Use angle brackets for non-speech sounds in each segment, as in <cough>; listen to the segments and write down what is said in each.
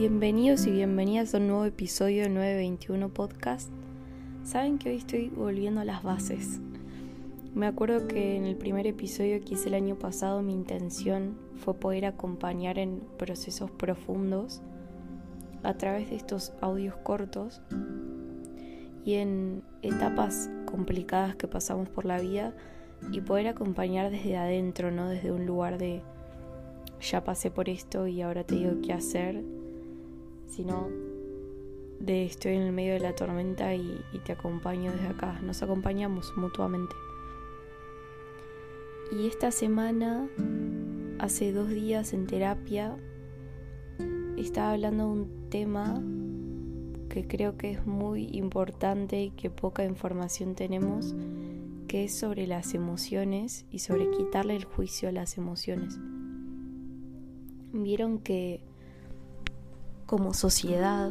Bienvenidos y bienvenidas a un nuevo episodio del 921 Podcast. Saben que hoy estoy volviendo a las bases. Me acuerdo que en el primer episodio que hice el año pasado mi intención fue poder acompañar en procesos profundos a través de estos audios cortos y en etapas complicadas que pasamos por la vida y poder acompañar desde adentro, no desde un lugar de ya pasé por esto y ahora te digo qué hacer, sino de estoy en el medio de la tormenta y, te acompaño desde acá, nos acompañamos mutuamente. Y esta semana, hace dos días en terapia, estaba hablando de un tema que creo que es muy importante y que poca información tenemos, que es sobre las emociones y sobre quitarle el juicio a las emociones. Vieron que como sociedad,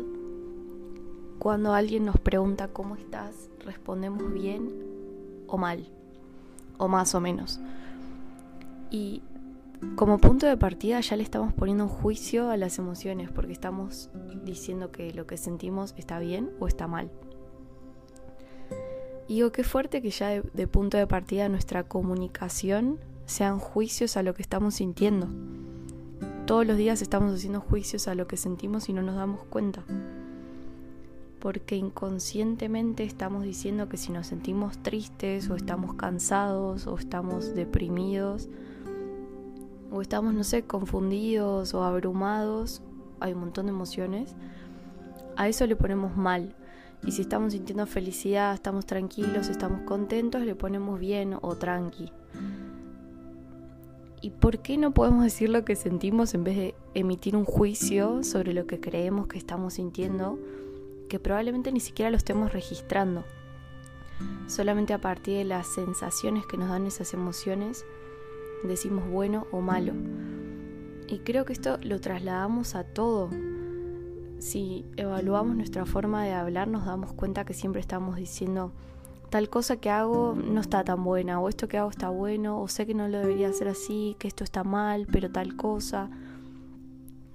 cuando alguien nos pregunta cómo estás, respondemos bien o mal, o más o menos. Y como punto de partida ya le estamos poniendo un juicio a las emociones porque estamos diciendo que lo que sentimos está bien o está mal. Y digo, qué fuerte que ya de, de punto de partida nuestra comunicación sean juicios a lo que estamos sintiendo. Todos los días estamos haciendo juicios a lo que sentimos y no nos damos cuenta. Porque inconscientemente estamos diciendo que si nos sentimos tristes o estamos cansados o estamos deprimidos o estamos, no sé, confundidos o abrumados, hay un montón de emociones, a eso le ponemos mal. Y si estamos sintiendo felicidad, estamos tranquilos, estamos contentos, le ponemos bien o tranqui. ¿Y por qué no podemos decir lo que sentimos en vez de emitir un juicio sobre lo que creemos que estamos sintiendo, que probablemente ni siquiera lo estemos registrando? Solamente a partir de las sensaciones que nos dan esas emociones, decimos bueno o malo. Y creo que esto lo trasladamos a todo. Si evaluamos nuestra forma de hablar, nos damos cuenta que siempre estamos diciendo tal cosa que hago no está tan buena, o esto que hago está bueno, o sé que no lo debería hacer así, que esto está mal, pero tal cosa.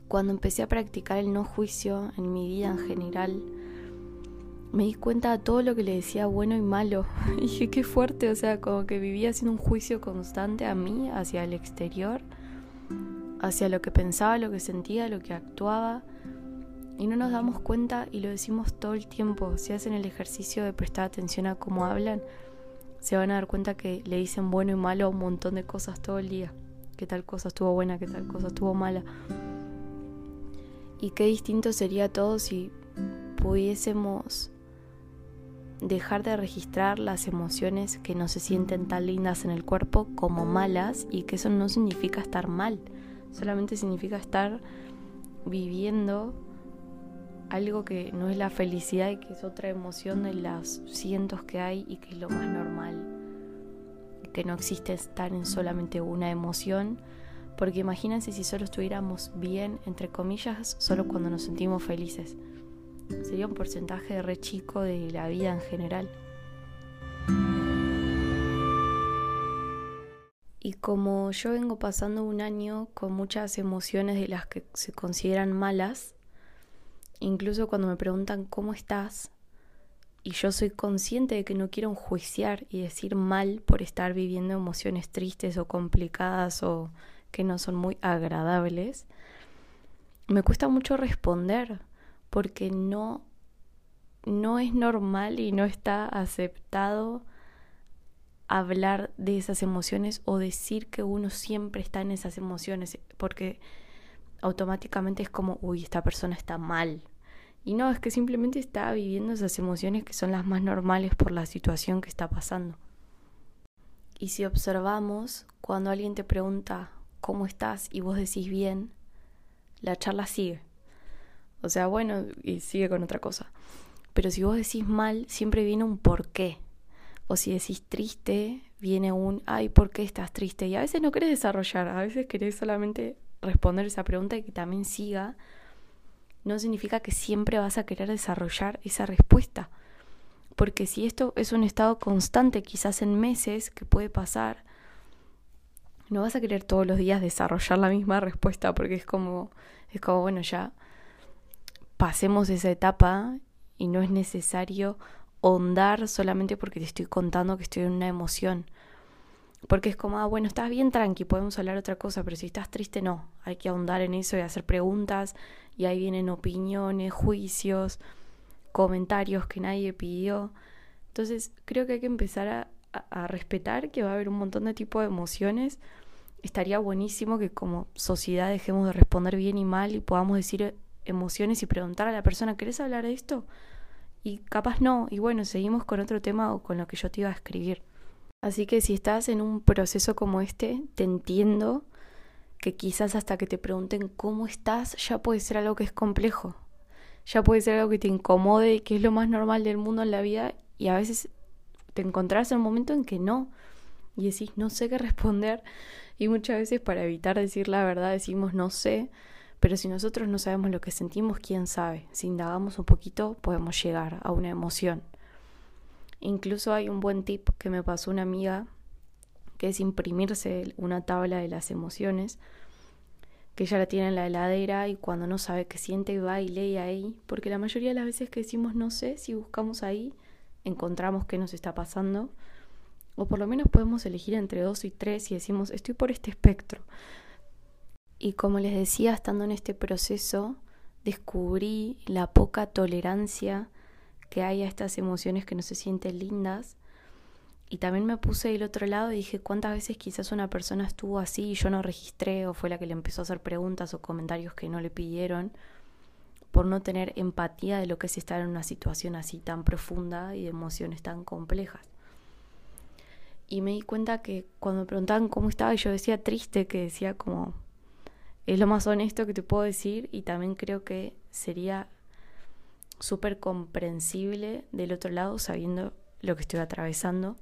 Cuando empecé a practicar el no juicio en mi vida en general, me di cuenta de todo lo que le decía bueno y malo. <laughs> Y dije, qué fuerte, o sea, como que vivía haciendo un juicio constante a mí, hacia el exterior, hacia lo que pensaba, lo que sentía, lo que actuaba y no nos damos cuenta y lo decimos todo el tiempo. Si hacen el ejercicio de prestar atención a cómo hablan, se van a dar cuenta que le dicen bueno y malo a un montón de cosas todo el día. Que tal cosa estuvo buena, que tal cosa estuvo mala. Y qué distinto sería todo si pudiésemos dejar de registrar las emociones que no se sienten tan lindas en el cuerpo como malas y que eso no significa estar mal, solamente significa estar viviendo algo que no es la felicidad y que es otra emoción de las cientos que hay y que es lo más normal. Que no existe estar en solamente una emoción, porque imagínense si solo estuviéramos bien, entre comillas, solo cuando nos sentimos felices. Sería un porcentaje re chico de la vida en general. Y como yo vengo pasando un año con muchas emociones de las que se consideran malas, Incluso cuando me preguntan cómo estás, y yo soy consciente de que no quiero enjuiciar y decir mal por estar viviendo emociones tristes o complicadas o que no son muy agradables, me cuesta mucho responder porque no no es normal y no está aceptado hablar de esas emociones o decir que uno siempre está en esas emociones porque automáticamente es como, uy, esta persona está mal. Y no, es que simplemente está viviendo esas emociones que son las más normales por la situación que está pasando. Y si observamos, cuando alguien te pregunta cómo estás y vos decís bien, la charla sigue. O sea, bueno, y sigue con otra cosa. Pero si vos decís mal, siempre viene un por qué. O si decís triste, viene un, ay, ¿por qué estás triste? Y a veces no querés desarrollar, a veces querés solamente responder esa pregunta y que también siga, no significa que siempre vas a querer desarrollar esa respuesta. Porque si esto es un estado constante, quizás en meses que puede pasar, no vas a querer todos los días desarrollar la misma respuesta porque es como, es como bueno, ya pasemos esa etapa y no es necesario ahondar solamente porque te estoy contando que estoy en una emoción. Porque es como, ah, bueno, estás bien tranqui, podemos hablar otra cosa, pero si estás triste, no. Hay que ahondar en eso y hacer preguntas, y ahí vienen opiniones, juicios, comentarios que nadie pidió. Entonces, creo que hay que empezar a, a respetar que va a haber un montón de tipos de emociones. Estaría buenísimo que como sociedad dejemos de responder bien y mal y podamos decir emociones y preguntar a la persona, ¿querés hablar de esto? Y capaz no, y bueno, seguimos con otro tema o con lo que yo te iba a escribir. Así que si estás en un proceso como este, te entiendo que quizás hasta que te pregunten cómo estás ya puede ser algo que es complejo. Ya puede ser algo que te incomode, que es lo más normal del mundo en la vida y a veces te encontrás en un momento en que no y decís no sé qué responder y muchas veces para evitar decir la verdad decimos no sé, pero si nosotros no sabemos lo que sentimos, quién sabe. Si indagamos un poquito podemos llegar a una emoción. Incluso hay un buen tip que me pasó una amiga, que es imprimirse una tabla de las emociones, que ella la tiene en la heladera y cuando no sabe qué siente va y lee ahí, porque la mayoría de las veces que decimos no sé, si buscamos ahí, encontramos qué nos está pasando, o por lo menos podemos elegir entre dos y tres y decimos estoy por este espectro. Y como les decía, estando en este proceso, descubrí la poca tolerancia que hay a estas emociones que no se sienten lindas. Y también me puse del otro lado y dije cuántas veces quizás una persona estuvo así y yo no registré o fue la que le empezó a hacer preguntas o comentarios que no le pidieron por no tener empatía de lo que es estar en una situación así tan profunda y de emociones tan complejas. Y me di cuenta que cuando me preguntaban cómo estaba yo decía triste, que decía como es lo más honesto que te puedo decir y también creo que sería súper comprensible del otro lado sabiendo lo que estoy atravesando.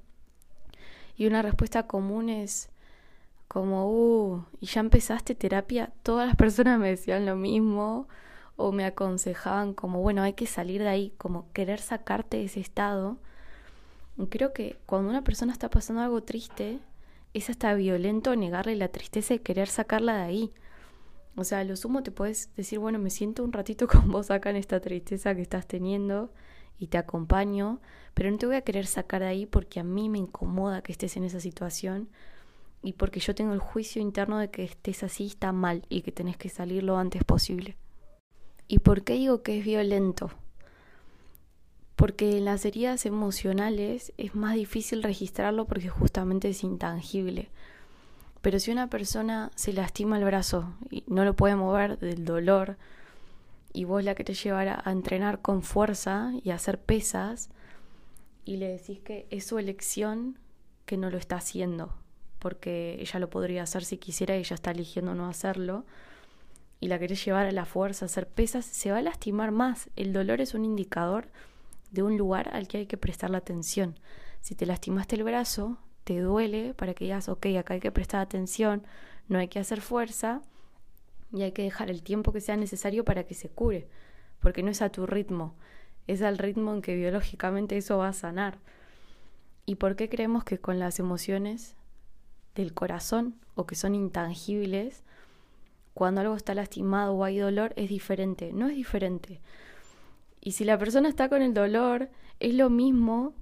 Y una respuesta común es como, uh, ¿y ya empezaste terapia? Todas las personas me decían lo mismo o me aconsejaban como, bueno, hay que salir de ahí, como querer sacarte de ese estado. creo que cuando una persona está pasando algo triste, es hasta violento negarle la tristeza y querer sacarla de ahí. O sea, lo sumo te puedes decir, bueno, me siento un ratito <laughs> con vos acá en esta tristeza que estás teniendo y te acompaño, pero no te voy a querer sacar de ahí porque a mí me incomoda que estés en esa situación y porque yo tengo el juicio interno de que estés así está mal y que tenés que salir lo antes posible. ¿Y por qué digo que es violento? Porque en las heridas emocionales es más difícil registrarlo porque justamente es intangible. Pero si una persona se lastima el brazo y no lo puede mover del dolor, y vos la que te llevará a entrenar con fuerza y hacer pesas, y le decís que es su elección que no lo está haciendo, porque ella lo podría hacer si quisiera y ella está eligiendo no hacerlo, y la querés llevar a la fuerza a hacer pesas, se va a lastimar más. El dolor es un indicador de un lugar al que hay que prestar la atención. Si te lastimaste el brazo, te duele para que digas, ok, acá hay que prestar atención, no hay que hacer fuerza y hay que dejar el tiempo que sea necesario para que se cure, porque no es a tu ritmo, es al ritmo en que biológicamente eso va a sanar. ¿Y por qué creemos que con las emociones del corazón o que son intangibles, cuando algo está lastimado o hay dolor, es diferente? No es diferente. Y si la persona está con el dolor, es lo mismo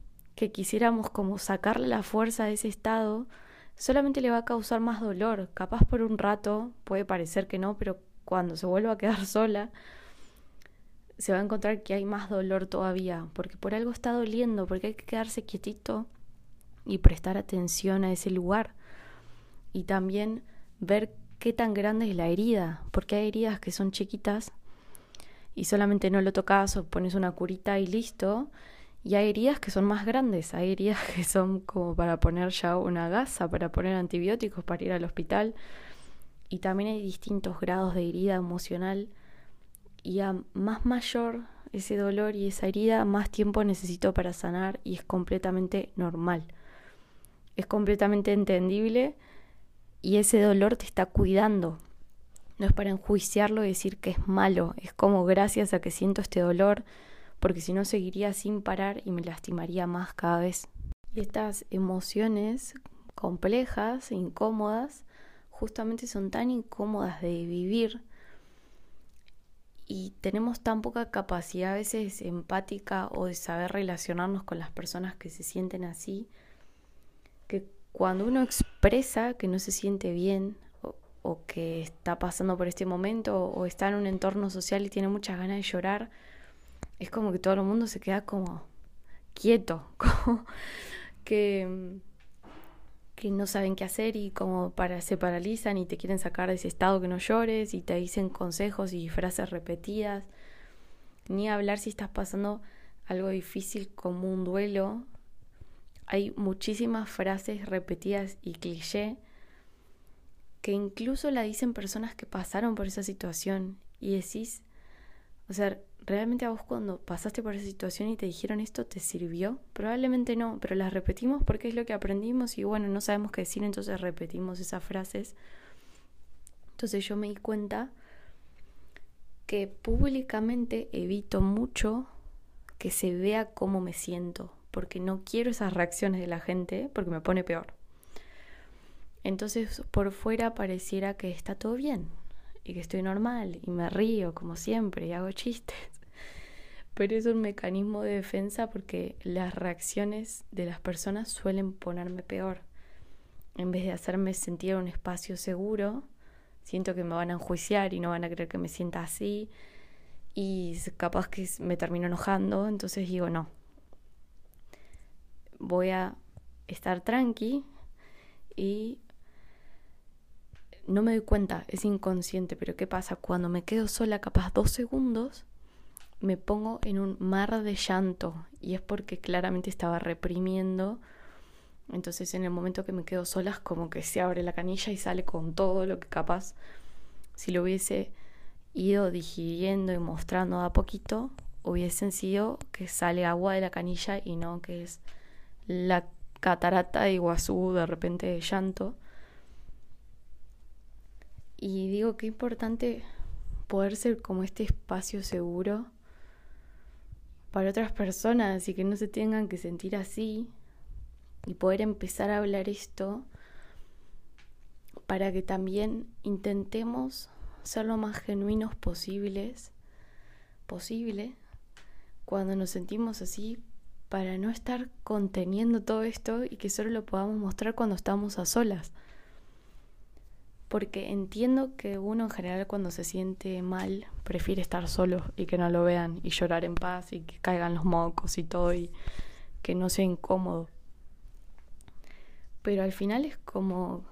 que quisiéramos como sacarle la fuerza de ese estado, solamente le va a causar más dolor. Capaz por un rato, puede parecer que no, pero cuando se vuelva a quedar sola, se va a encontrar que hay más dolor todavía, porque por algo está doliendo, porque hay que quedarse quietito y prestar atención a ese lugar. Y también ver qué tan grande es la herida, porque hay heridas que son chiquitas y solamente no lo tocas o pones una curita y listo, y hay heridas que son más grandes, hay heridas <laughs> que son como para poner ya una gasa, para poner antibióticos, para ir al hospital. Y también hay distintos grados de herida emocional. Y a más mayor ese dolor y esa herida, más tiempo necesito para sanar y es completamente normal. Es completamente entendible y ese dolor te está cuidando. No es para enjuiciarlo y decir que es malo, es como gracias a que siento este dolor, porque si no seguiría sin parar y me lastimaría más cada vez. Y estas emociones complejas e incómodas justamente son tan incómodas de vivir y tenemos tan poca capacidad a veces empática o de saber relacionarnos con las personas que se sienten así, que cuando uno expresa que no se siente bien o, que está pasando por este momento o, está en un entorno social y tiene muchas ganas de llorar, es como que todo el mundo se queda como quieto, <laughs> como que que no saben qué hacer y como para se paralizan y te quieren sacar de ese estado que no llores y te dicen consejos y frases repetidas. Ni hablar si estás pasando algo difícil como un duelo. Hay muchísimas frases repetidas y cliché que incluso la dicen personas que pasaron por esa situación y decís, o sea, ¿realmente a vos cuando pasaste por esa situación y te dijeron esto te sirvió? Probablemente no, pero las repetimos porque es lo que aprendimos y bueno, no sabemos qué decir, entonces repetimos esas frases. Entonces yo me di cuenta que públicamente evito mucho que se vea cómo me siento, porque no quiero esas reacciones de la gente, porque me pone peor. Entonces por fuera pareciera que está todo bien, y que estoy normal y me río como siempre y hago chistes. <laughs> Pero es un mecanismo de defensa porque las reacciones de las personas suelen ponerme peor. En vez de hacerme sentir un espacio seguro, siento que me van a enjuiciar y no van a creer que me sienta así y capaz que me termino enojando, entonces digo no. Voy a estar tranqui y no me doy cuenta, es inconsciente, pero ¿qué pasa? Cuando me quedo sola, capaz dos segundos, me pongo en un mar de llanto y es porque claramente estaba reprimiendo. Entonces en el momento que me quedo sola es como que se abre la canilla y sale con todo lo que capaz si lo hubiese ido digiriendo y mostrando a poquito, hubiesen sido que sale agua de la canilla y no que es la catarata de Iguazú de repente de llanto. Y digo que importante poder ser como este espacio seguro para otras personas y que no se tengan que sentir así y poder empezar a hablar esto para que también intentemos ser lo más genuinos posibles posible cuando nos sentimos así para no estar conteniendo todo esto y que solo lo podamos mostrar cuando estamos a solas porque entiendo que uno en general cuando se siente mal prefiere estar solo y que no lo vean y llorar en paz y que caigan los mocos y todo y que no sea incómodo. Pero al final es como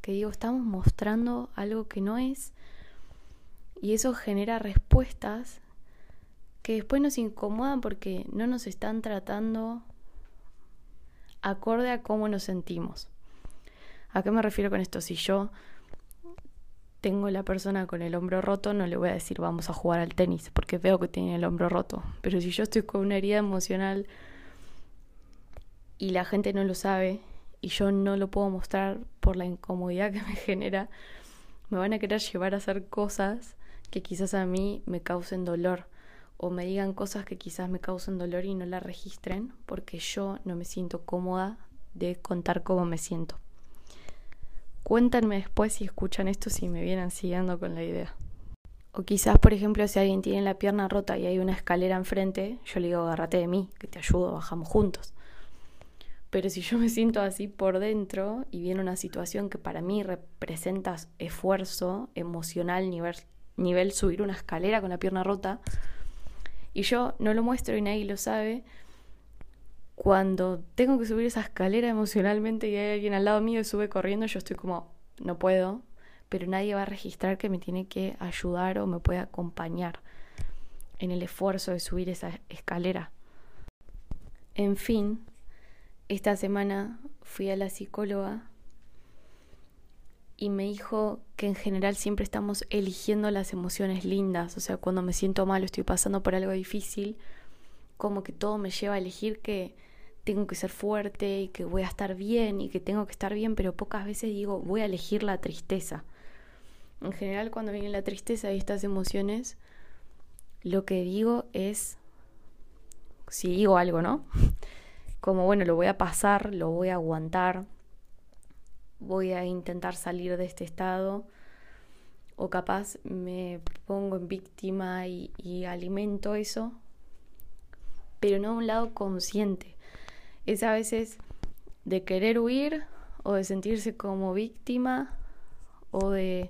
que digo, estamos mostrando algo que no es y eso genera respuestas que después nos incomodan porque no nos están tratando acorde a cómo nos sentimos. ¿A qué me refiero con esto? Si yo tengo la persona con el hombro roto, no le voy a decir vamos a jugar al tenis, porque veo que tiene el hombro roto. Pero si yo estoy con una herida emocional y la gente no lo sabe y yo no lo puedo mostrar por la incomodidad que me <laughs> genera, me van a querer llevar a hacer cosas que quizás a mí me causen dolor o me digan cosas que quizás me causen dolor y no la registren porque yo no me siento cómoda de contar cómo me siento. Cuéntenme después si escuchan esto, si me vienen siguiendo con la idea. O quizás, por ejemplo, si alguien tiene la pierna rota y hay una escalera enfrente, yo le digo, agárrate de mí, que te ayudo, bajamos juntos. Pero si yo me siento así por dentro y viene una situación que para mí representa esfuerzo emocional, nivel, nivel subir una escalera con la pierna rota, y yo no lo muestro y nadie lo sabe, cuando tengo que subir esa escalera emocionalmente y hay alguien al lado mío y sube corriendo, yo estoy como, no puedo, pero nadie va a registrar que me tiene que ayudar o me puede acompañar en el esfuerzo de subir esa escalera. En fin, esta semana fui a la psicóloga y me dijo que en general siempre estamos eligiendo las emociones lindas, o sea, cuando me siento mal o estoy pasando por algo difícil, como que todo me lleva a elegir que tengo que ser fuerte y que voy a estar bien y que tengo que estar bien, pero pocas veces digo voy a elegir la tristeza. En general cuando viene la tristeza y estas emociones, lo que digo es, si digo algo, ¿no? <laughs> Como bueno, lo voy a pasar, lo voy a aguantar, voy a intentar salir de este estado, o capaz me pongo en víctima y, y alimento eso, pero no a un lado consciente. Es a veces de querer huir o de sentirse como víctima o de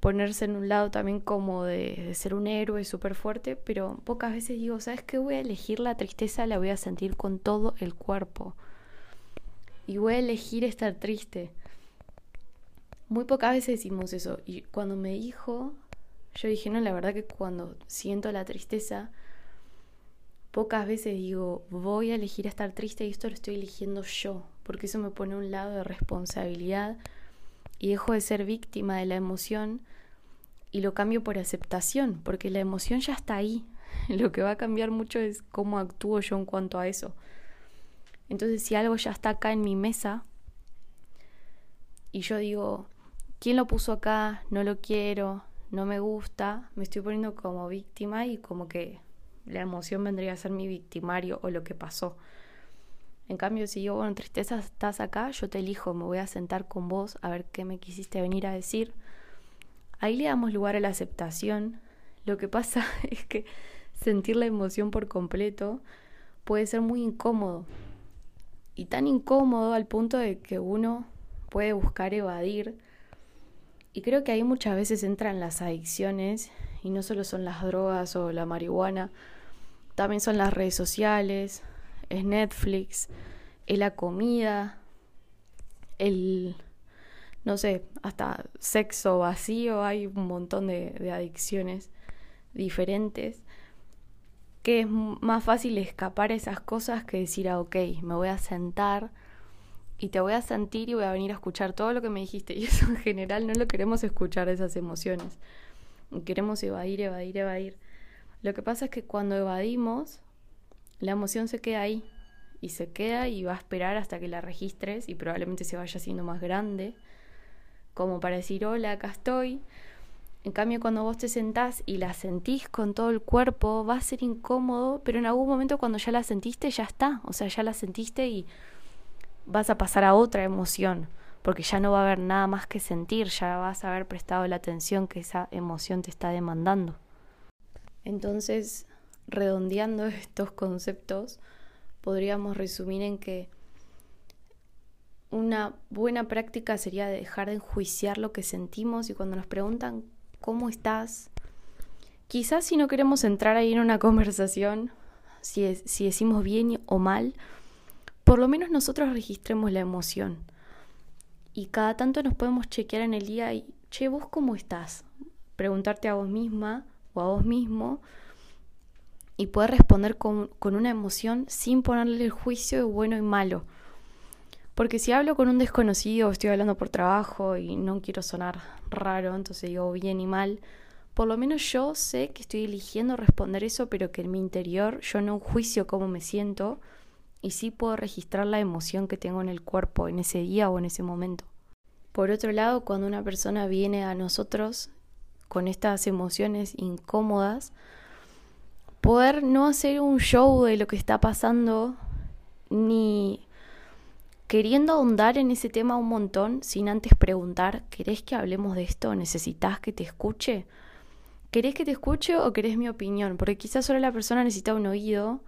ponerse en un lado también como de, ser un héroe súper fuerte, pero pocas veces digo, ¿sabes qué? Voy a elegir la tristeza, la voy a sentir con todo el cuerpo. Y voy a elegir estar triste. Muy pocas veces decimos eso. Y cuando me dijo, yo dije, no, la verdad que cuando siento la tristeza, pocas veces digo, voy a elegir estar triste y esto lo estoy eligiendo yo, porque eso me pone un lado de responsabilidad y dejo de ser víctima de la emoción y lo cambio por aceptación, porque la emoción ya está ahí. <laughs> Lo que va a cambiar mucho es cómo actúo yo en cuanto a eso. Entonces, si algo ya está acá en mi mesa y yo digo, ¿quién lo puso acá? No lo quiero, no me gusta, me estoy poniendo como víctima y como que la emoción vendría a ser mi victimario o lo que pasó. En cambio, si yo, bueno, tristeza, estás acá, yo te elijo, me voy a sentar con vos a ver qué me quisiste venir a decir. Ahí le damos lugar a la aceptación. Lo que pasa <laughs> es que sentir la emoción por completo puede ser muy incómodo. Y tan incómodo al punto de que uno puede buscar evadir. Y creo que ahí muchas veces entran las adicciones y no solo son las drogas o la marihuana, también son las redes sociales, es Netflix, es la comida, el, no sé, hasta sexo vacío, hay un montón de, adicciones diferentes, que es más fácil escapar a esas cosas que decir, ah, ok, me voy a sentar y te voy a sentir y voy a venir a escuchar todo lo que me dijiste. <laughs> Y eso en general no lo queremos escuchar, esas emociones. Queremos evadir, evadir, evadir. Lo que pasa es que cuando evadimos, la emoción se queda ahí y se queda y va a esperar hasta que la registres y probablemente se vaya haciendo más grande, como para decir, hola, acá estoy. En cambio, cuando vos te sentás y la sentís con todo el cuerpo, va a ser incómodo, pero en algún momento cuando ya la sentiste, ya está. O sea, ya la sentiste y vas a pasar a otra emoción, porque ya no va a haber nada más que sentir, ya vas a haber prestado la atención que esa emoción te está demandando. Entonces, redondeando <laughs> estos conceptos, podríamos resumir en que una buena práctica sería dejar de enjuiciar lo que sentimos y cuando nos preguntan cómo estás, quizás si no queremos entrar ahí en una <laughs> conversación, si, decimos bien o mal, por lo menos nosotros registremos la emoción. Y cada tanto nos podemos chequear en el día y, che, vos cómo estás? Preguntarte a vos misma a vos mismo y poder responder con, una emoción sin ponerle el juicio de bueno y malo. Porque si hablo con un desconocido, estoy hablando por trabajo y no quiero sonar raro, entonces digo bien y mal, por lo menos yo sé que estoy eligiendo responder eso, pero que en mi interior yo no juicio cómo me siento y sí puedo registrar la emoción que tengo en el cuerpo en ese día o en ese momento. Por otro lado, cuando una persona viene a nosotros con estas emociones incómodas, poder no hacer un show de lo que está pasando, ni queriendo ahondar en ese tema un montón, sin antes preguntar, ¿querés que hablemos de esto? ¿Necesitas que te escuche? ¿Querés que te escuche o querés mi opinión? Porque quizás solo la persona necesita un oído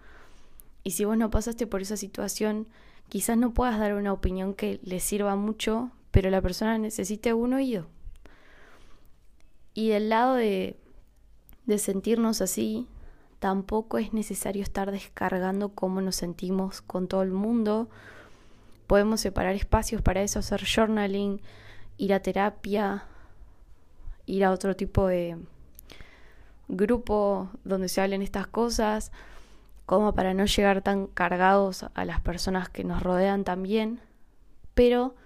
y si vos no pasaste por esa situación, quizás no puedas dar una opinión que le sirva mucho, pero la persona necesita un oído. Y del lado de, de sentirnos así, tampoco es necesario estar descargando cómo nos sentimos con todo el mundo. Podemos separar espacios para eso, hacer journaling, ir a terapia, ir a otro tipo de grupo donde se hablen estas cosas, como para no llegar tan cargados a las personas que nos rodean también. Pero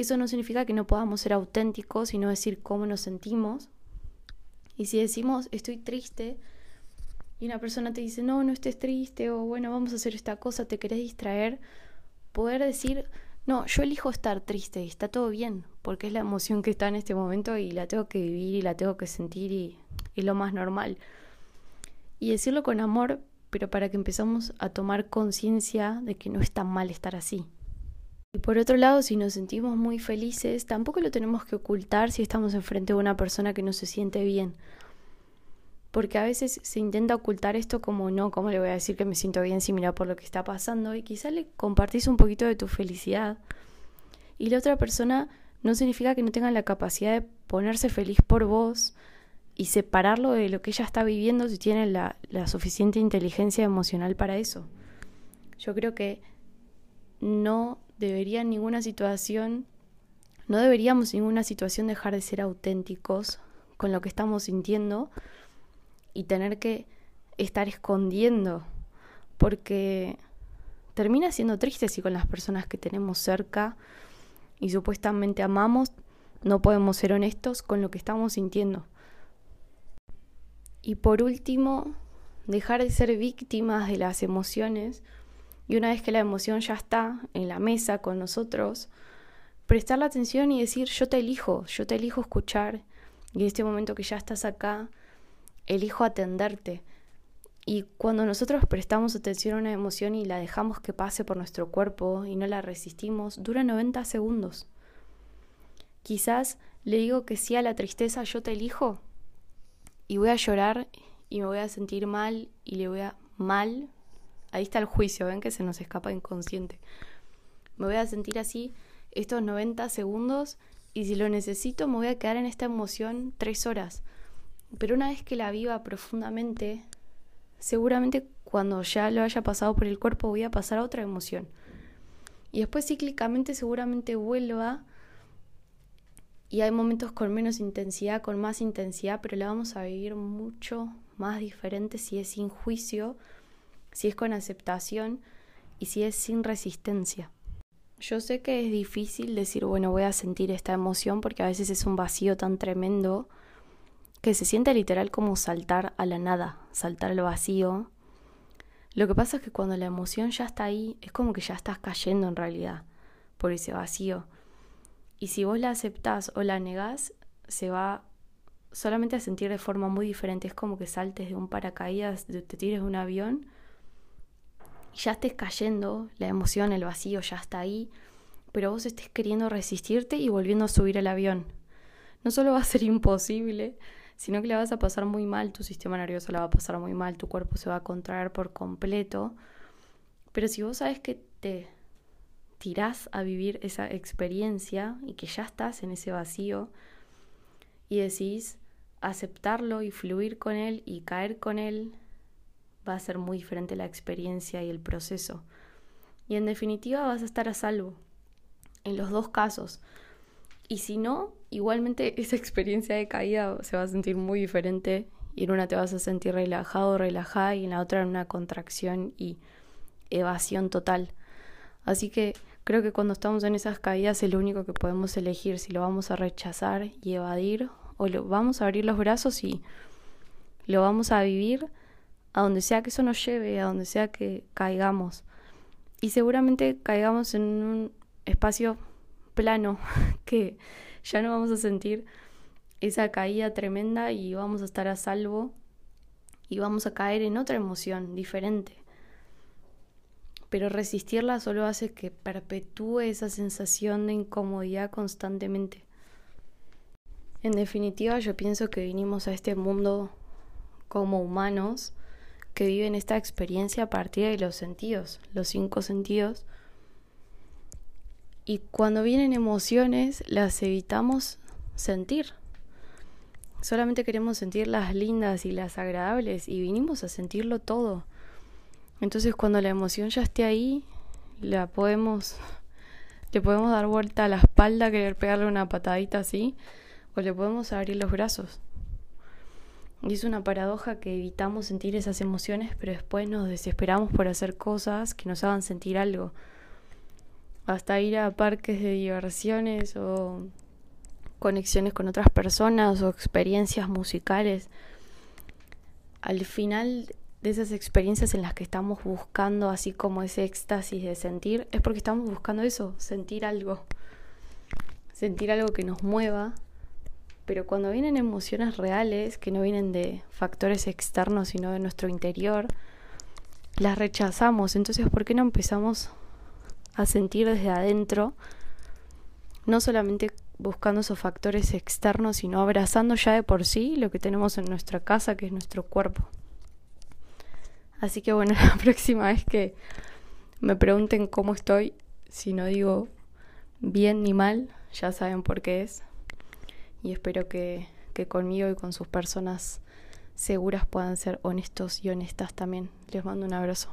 eso no significa que no podamos ser auténticos, sino decir cómo nos sentimos. Y si decimos estoy triste y una persona te dice no, no estés triste o bueno, vamos a hacer esta cosa, te querés distraer, poder decir no, yo elijo estar triste y está todo bien, porque es la emoción que está en este momento y la tengo que vivir y la tengo que sentir y es lo más normal. Y decirlo con amor, pero para que empezamos a tomar conciencia de que no es tan mal estar así. Y por otro lado, si nos sentimos muy felices, tampoco lo tenemos que ocultar si estamos enfrente de una persona que no se siente bien. Porque a veces se intenta ocultar esto como no, ¿cómo le voy a decir que me siento bien si mira por lo que está pasando? Y quizá le compartís un poquito de tu felicidad. Y la otra persona no significa que no tenga la capacidad de ponerse feliz por vos y separarlo de lo que ella está viviendo si tiene la, la suficiente inteligencia emocional para eso. Yo creo que no debería en ninguna situación, no deberíamos en ninguna situación dejar de ser auténticos con lo que estamos sintiendo y tener que estar escondiendo, porque termina siendo triste si con las personas que tenemos cerca y supuestamente amamos no podemos ser honestos con lo que estamos sintiendo. Y por último, dejar de ser víctimas de las emociones y una vez que la emoción ya está en la mesa con nosotros, prestar la atención y decir, yo te elijo, yo te elijo escuchar. Y en este momento que ya estás acá, elijo atenderte. Y cuando nosotros prestamos atención a una emoción y la dejamos que pase por nuestro cuerpo y no la resistimos, dura 90 segundos. Quizás le digo que sí a la tristeza, yo te elijo, y voy a llorar y me voy a sentir mal y le voy a mal Ahí está el juicio, ven que se nos escapa inconsciente. Me voy a sentir así estos 90 segundos y si lo necesito me voy a quedar en esta emoción tres horas. Pero una vez que la viva profundamente, seguramente cuando ya lo haya pasado por el cuerpo voy a pasar a otra emoción. Y después cíclicamente seguramente vuelva y hay momentos con menos intensidad, con más intensidad, pero la vamos a vivir mucho más diferente si es sin juicio si es con aceptación y si es sin resistencia. Yo sé que es difícil decir, bueno, voy a sentir esta emoción porque a veces es un vacío tan tremendo que se siente literal como saltar a la nada, saltar al vacío. Lo que pasa es que cuando la emoción ya está ahí, es como que ya estás cayendo en realidad por ese vacío. Y si vos la aceptás o la negás, se va solamente a sentir de forma muy diferente. Es como que saltes de un paracaídas, te tires de un avión ya estés cayendo, la emoción, el vacío ya está ahí, pero vos estés queriendo resistirte y volviendo a subir al avión. No solo va a ser <laughs> imposible, sino que le vas a pasar muy mal, tu sistema nervioso la va a pasar muy mal, tu cuerpo se va a contraer por completo. Pero si vos sabes que te tirás a vivir esa experiencia y que ya estás en ese vacío y decís aceptarlo y fluir con él y caer con él va a ser muy diferente la experiencia y el proceso. Y en definitiva vas a estar a salvo en los dos casos. Y si no, igualmente <laughs> esa experiencia de caída se va a sentir muy diferente. Y en una te vas a sentir relajado, relajada, y en la otra en una contracción y evasión total. Así que creo que cuando estamos en esas caídas es lo único que podemos elegir si lo vamos a rechazar y evadir o lo vamos a abrir los brazos y lo vamos a vivir a donde sea que eso nos lleve, a donde sea que caigamos. Y seguramente caigamos en un espacio plano, <laughs> que ya no vamos a sentir esa caída tremenda y vamos a estar a salvo y vamos a caer en otra emoción diferente. Pero resistirla solo hace que perpetúe esa sensación de incomodidad constantemente. En definitiva, yo pienso que vinimos a este mundo como humanos que viven esta experiencia a partir de los sentidos, los cinco sentidos. Y cuando vienen emociones, las evitamos sentir. Solamente queremos sentir las lindas y las agradables y vinimos a sentirlo todo. Entonces cuando la emoción ya esté ahí, la podemos le podemos dar vuelta a la espalda, querer pegarle una patadita así, o le podemos abrir los brazos. Y es una paradoja que evitamos sentir esas emociones, pero después nos desesperamos por hacer cosas que nos hagan sentir algo. Hasta ir a parques de diversiones o conexiones con otras personas o experiencias musicales. Al final de esas experiencias en las que estamos buscando así como ese éxtasis de sentir, es porque estamos buscando eso, sentir algo. Sentir algo que nos mueva pero cuando vienen emociones reales, que no vienen de factores externos, sino de nuestro interior, las rechazamos. Entonces, ¿por qué no empezamos a sentir desde adentro, no solamente buscando esos factores externos, sino abrazando ya de por sí lo que tenemos en nuestra casa, que es nuestro cuerpo. Así que bueno, <laughs> la próxima vez que me pregunten cómo estoy, si no digo bien ni mal, ya saben por qué es. Y espero que, que conmigo y con sus personas seguras puedan ser honestos y honestas también. Les mando un abrazo.